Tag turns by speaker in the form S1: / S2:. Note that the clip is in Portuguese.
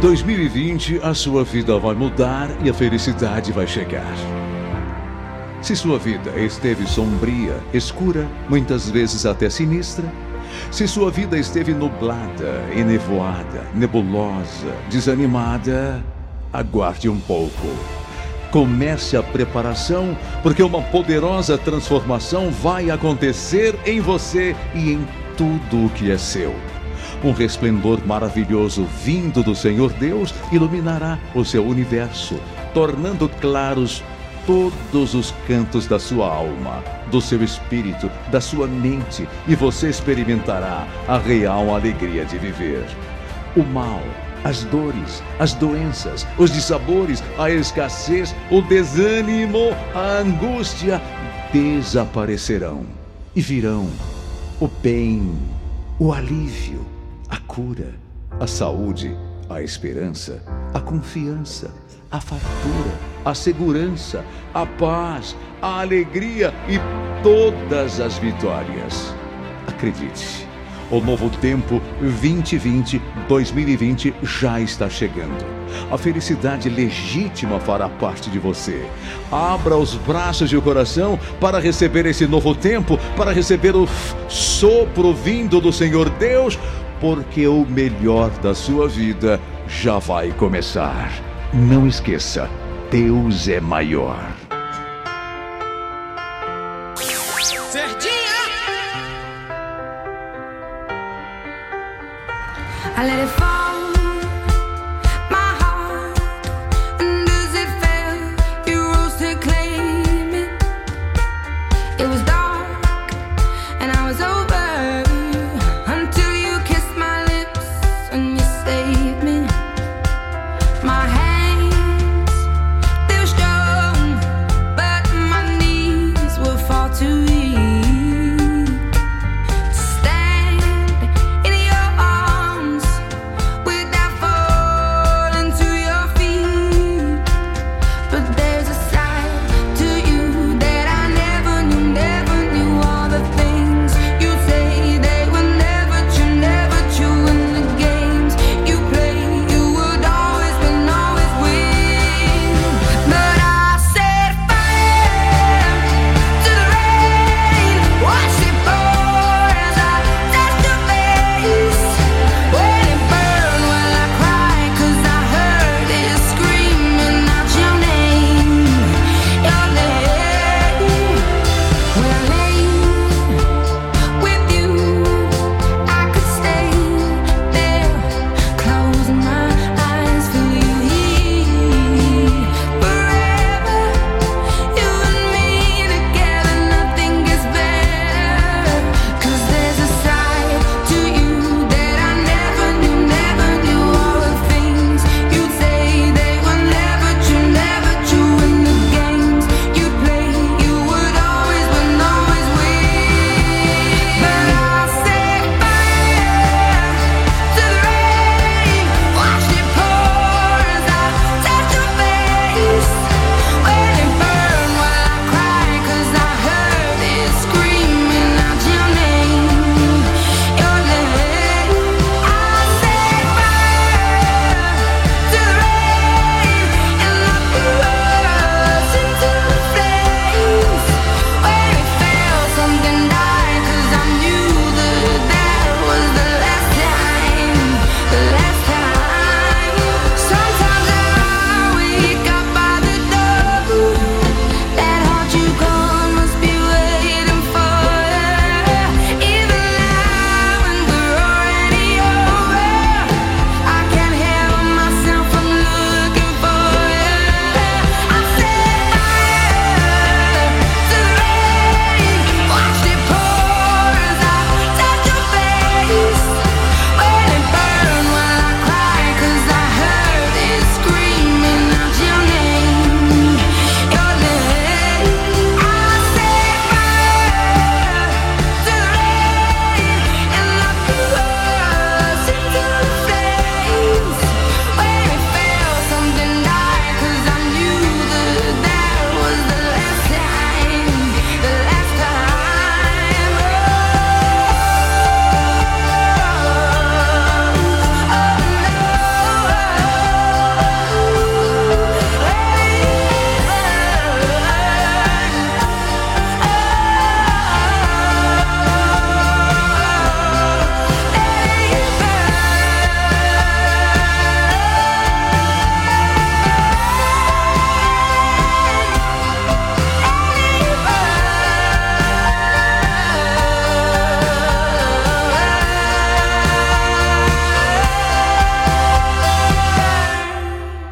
S1: 2020 a sua vida vai mudar e a felicidade vai chegar. Se sua vida esteve sombria, escura, muitas vezes até sinistra, se sua vida esteve nublada, enevoada, nebulosa, desanimada, aguarde um pouco. Comece a preparação, porque uma poderosa transformação vai acontecer em você e em tudo o que é seu. Um resplendor maravilhoso vindo do Senhor Deus iluminará o seu universo, tornando claros todos os cantos da sua alma, do seu espírito, da sua mente, e você experimentará a real alegria de viver. O mal, as dores, as doenças, os dissabores, a escassez, o desânimo, a angústia desaparecerão e virão o bem, o alívio, a cura, a saúde, a esperança, a confiança, a fartura, a segurança, a paz, a alegria e todas as vitórias. Acredite, o novo tempo 2020-2020 já está chegando. A felicidade legítima fará parte de você. Abra os braços e o coração para receber esse novo tempo, para receber o sopro vindo do Senhor Deus, porque o melhor da sua vida já vai começar. Não esqueça, Deus é maior.
S2: I let it fall